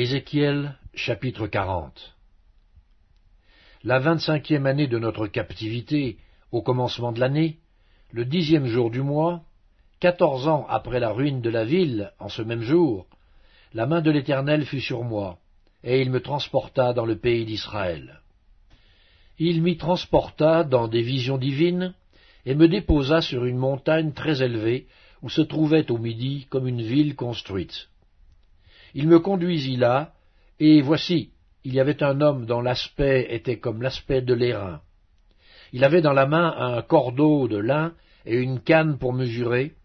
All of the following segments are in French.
Ézéchiel chapitre 40 La vingt-cinquième année de notre captivité, au commencement de l'année, le dixième jour du mois, quatorze ans après la ruine de la ville, en ce même jour, la main de l'Éternel fut sur moi, et il me transporta dans le pays d'Israël. Il m'y transporta dans des visions divines, et me déposa sur une montagne très élevée, où se trouvait au midi comme une ville construite. Il me conduisit là, et voici, il y avait un homme dont l'aspect était comme l'aspect de l'airain. Il avait dans la main un cordeau de lin et une canne pour mesurer,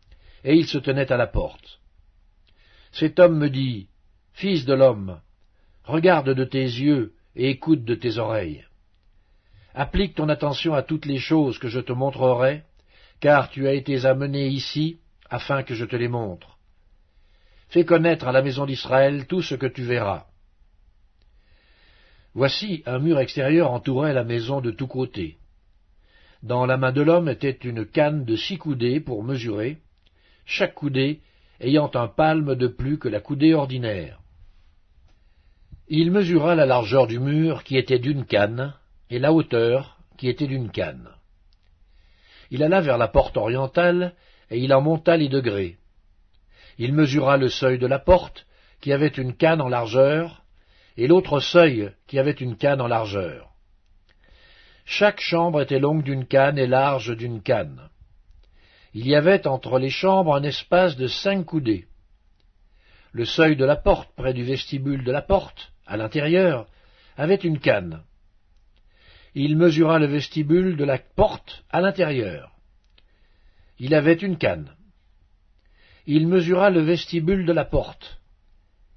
et il se tenait à la porte. Cet homme me dit, Fils de l'homme, regarde de tes yeux et écoute de tes oreilles. Applique ton attention à toutes les choses que je te montrerai, car tu as été amené ici afin que je te les montre. Fais connaître à la maison d'Israël tout ce que tu verras. Voici un mur extérieur entourait la maison de tous côtés. Dans la main de l'homme était une canne de six coudées pour mesurer, chaque coudée ayant un palme de plus que la coudée ordinaire. Il mesura la largeur du mur qui était d'une canne, et la hauteur qui était d'une canne. Il alla vers la porte orientale, et il en monta les degrés. Il mesura le seuil de la porte, qui avait une canne en largeur, et l'autre seuil, qui avait une canne en largeur. Chaque chambre était longue d'une canne et large d'une canne. Il y avait entre les chambres un espace de cinq coudées. Le seuil de la porte, près du vestibule de la porte, à l'intérieur, avait une canne. Il mesura le vestibule de la porte à l'intérieur. Il avait une canne il mesura le vestibule de la porte.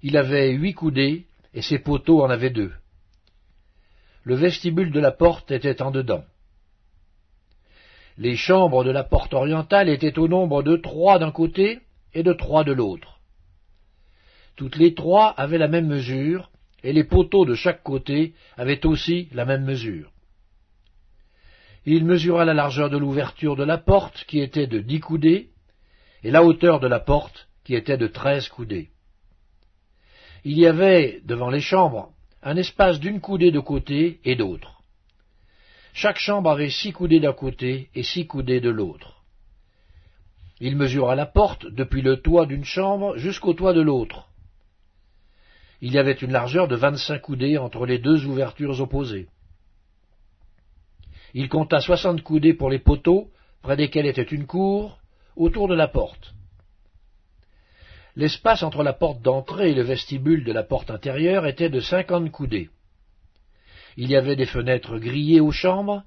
Il avait huit coudées, et ses poteaux en avaient deux. Le vestibule de la porte était en dedans. Les chambres de la porte orientale étaient au nombre de trois d'un côté et de trois de l'autre. Toutes les trois avaient la même mesure, et les poteaux de chaque côté avaient aussi la même mesure. Il mesura la largeur de l'ouverture de la porte, qui était de dix coudées, et la hauteur de la porte, qui était de treize coudées. Il y avait, devant les chambres, un espace d'une coudée de côté et d'autre. Chaque chambre avait six coudées d'un côté et six coudées de l'autre. Il mesura la porte depuis le toit d'une chambre jusqu'au toit de l'autre. Il y avait une largeur de vingt-cinq coudées entre les deux ouvertures opposées. Il compta soixante coudées pour les poteaux, près desquels était une cour, autour de la porte. L'espace entre la porte d'entrée et le vestibule de la porte intérieure était de cinquante coudées. Il y avait des fenêtres grillées aux chambres,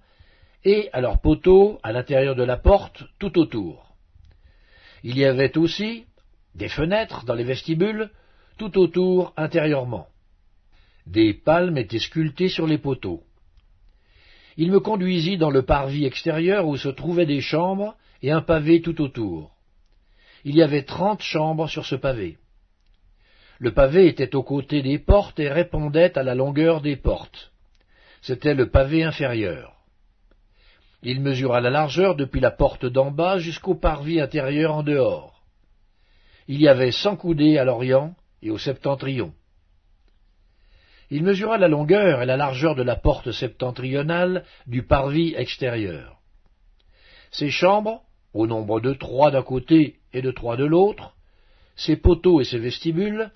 et à leurs poteaux, à l'intérieur de la porte, tout autour. Il y avait aussi des fenêtres dans les vestibules, tout autour intérieurement. Des palmes étaient sculptées sur les poteaux. Il me conduisit dans le parvis extérieur où se trouvaient des chambres et un pavé tout autour. Il y avait trente chambres sur ce pavé. Le pavé était aux côtés des portes et répondait à la longueur des portes. C'était le pavé inférieur. Il mesura la largeur depuis la porte d'en bas jusqu'au parvis intérieur en dehors. Il y avait cent coudées à l'orient et au septentrion. Il mesura la longueur et la largeur de la porte septentrionale du parvis extérieur. Ces chambres au nombre de trois d'un côté et de trois de l'autre, ses poteaux et ses vestibules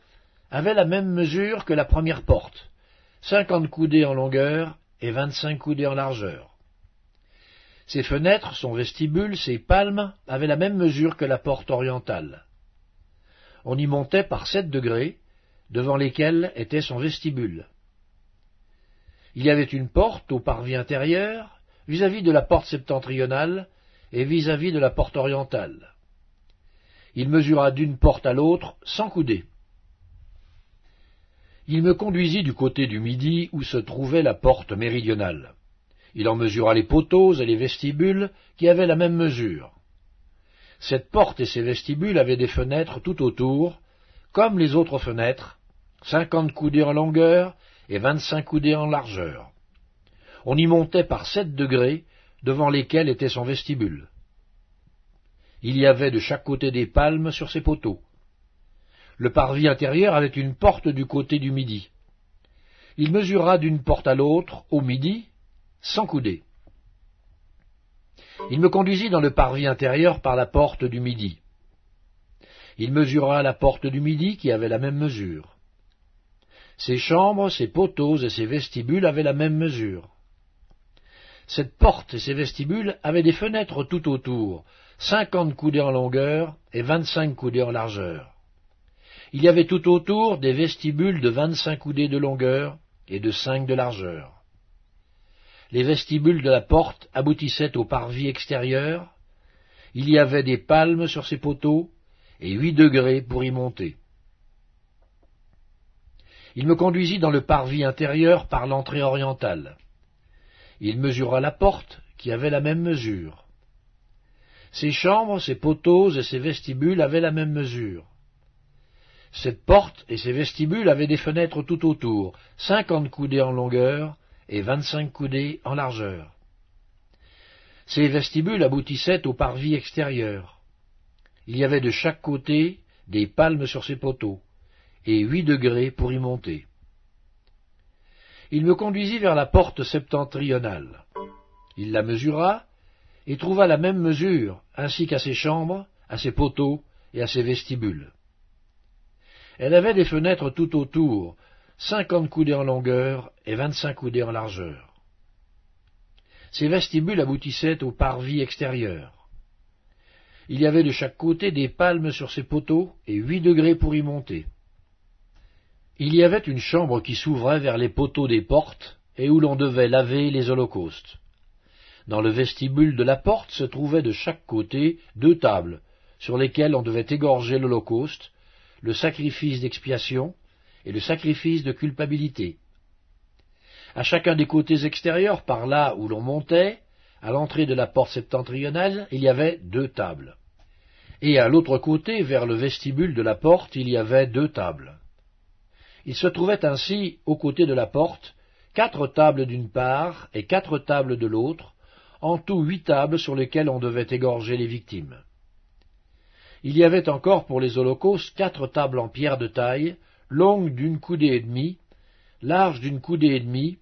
avaient la même mesure que la première porte, cinquante coudées en longueur et vingt-cinq coudées en largeur. Ses fenêtres, son vestibule, ses palmes avaient la même mesure que la porte orientale. On y montait par sept degrés, devant lesquels était son vestibule. Il y avait une porte au parvis intérieur, vis-à-vis -vis de la porte septentrionale, et vis-à-vis de la porte orientale. Il mesura d'une porte à l'autre cent coudées. Il me conduisit du côté du midi où se trouvait la porte méridionale. Il en mesura les poteaux et les vestibules qui avaient la même mesure. Cette porte et ses vestibules avaient des fenêtres tout autour, comme les autres fenêtres, cinquante coudées en longueur et vingt-cinq coudées en largeur. On y montait par sept degrés devant lesquels était son vestibule. Il y avait de chaque côté des palmes sur ses poteaux. Le parvis intérieur avait une porte du côté du midi. Il mesura d'une porte à l'autre, au midi, cent coudées. Il me conduisit dans le parvis intérieur par la porte du midi. Il mesura la porte du midi qui avait la même mesure. Ses chambres, ses poteaux et ses vestibules avaient la même mesure. Cette porte et ses vestibules avaient des fenêtres tout autour, cinquante coudées en longueur et vingt-cinq coudées en largeur. Il y avait tout autour des vestibules de vingt-cinq coudées de longueur et de cinq de largeur. Les vestibules de la porte aboutissaient au parvis extérieur. Il y avait des palmes sur ces poteaux et huit degrés pour y monter. Il me conduisit dans le parvis intérieur par l'entrée orientale. Il mesura la porte, qui avait la même mesure. Ses chambres, ses poteaux et ses vestibules avaient la même mesure. Cette porte et ses vestibules avaient des fenêtres tout autour, cinquante coudées en longueur et vingt-cinq coudées en largeur. Ces vestibules aboutissaient au parvis extérieur. Il y avait de chaque côté des palmes sur ces poteaux, et huit degrés pour y monter. Il me conduisit vers la porte septentrionale. Il la mesura, et trouva la même mesure, ainsi qu'à ses chambres, à ses poteaux et à ses vestibules. Elle avait des fenêtres tout autour, cinquante coudées en longueur et vingt-cinq coudées en largeur. Ces vestibules aboutissaient au parvis extérieur. Il y avait de chaque côté des palmes sur ces poteaux et huit degrés pour y monter. Il y avait une chambre qui s'ouvrait vers les poteaux des portes et où l'on devait laver les holocaustes. Dans le vestibule de la porte se trouvaient de chaque côté deux tables sur lesquelles on devait égorger l'holocauste le sacrifice d'expiation et le sacrifice de culpabilité. À chacun des côtés extérieurs, par là où l'on montait, à l'entrée de la porte septentrionale, il y avait deux tables. Et à l'autre côté, vers le vestibule de la porte, il y avait deux tables. Il se trouvait ainsi, aux côtés de la porte, quatre tables d'une part et quatre tables de l'autre, en tout huit tables sur lesquelles on devait égorger les victimes. Il y avait encore pour les holocaustes quatre tables en pierre de taille, longues d'une coudée et demie, larges d'une coudée et demie,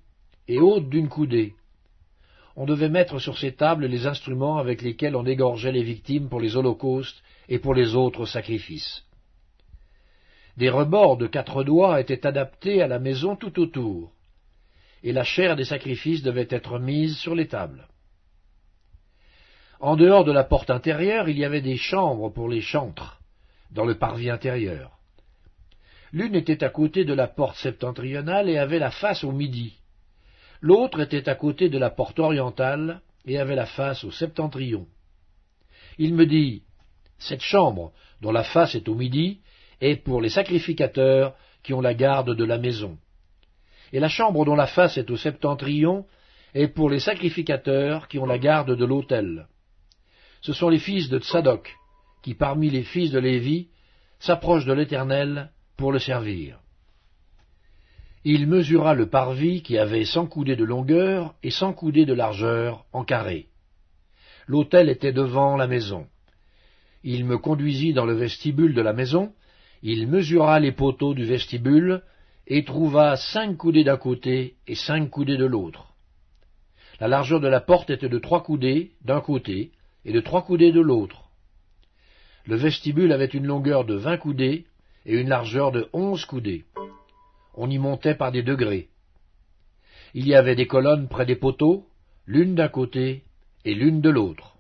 et hautes d'une coudée. On devait mettre sur ces tables les instruments avec lesquels on égorgeait les victimes pour les holocaustes et pour les autres sacrifices. Des rebords de quatre doigts étaient adaptés à la maison tout autour, et la chair des sacrifices devait être mise sur les tables. En dehors de la porte intérieure, il y avait des chambres pour les chantres, dans le parvis intérieur. L'une était à côté de la porte septentrionale et avait la face au midi. L'autre était à côté de la porte orientale et avait la face au septentrion. Il me dit, Cette chambre, dont la face est au midi, est pour les sacrificateurs qui ont la garde de la maison. Et la chambre dont la face est au septentrion est pour les sacrificateurs qui ont la garde de l'autel ce sont les fils de Tsadok, qui parmi les fils de Lévi s'approchent de l'Éternel pour le servir. Il mesura le parvis qui avait cent coudées de longueur et cent coudées de largeur en carré. L'autel était devant la maison. Il me conduisit dans le vestibule de la maison, il mesura les poteaux du vestibule, et trouva cinq coudées d'un côté et cinq coudées de l'autre. La largeur de la porte était de trois coudées d'un côté, et de trois coudées de l'autre. Le vestibule avait une longueur de vingt coudées et une largeur de onze coudées. On y montait par des degrés. Il y avait des colonnes près des poteaux, l'une d'un côté et l'une de l'autre.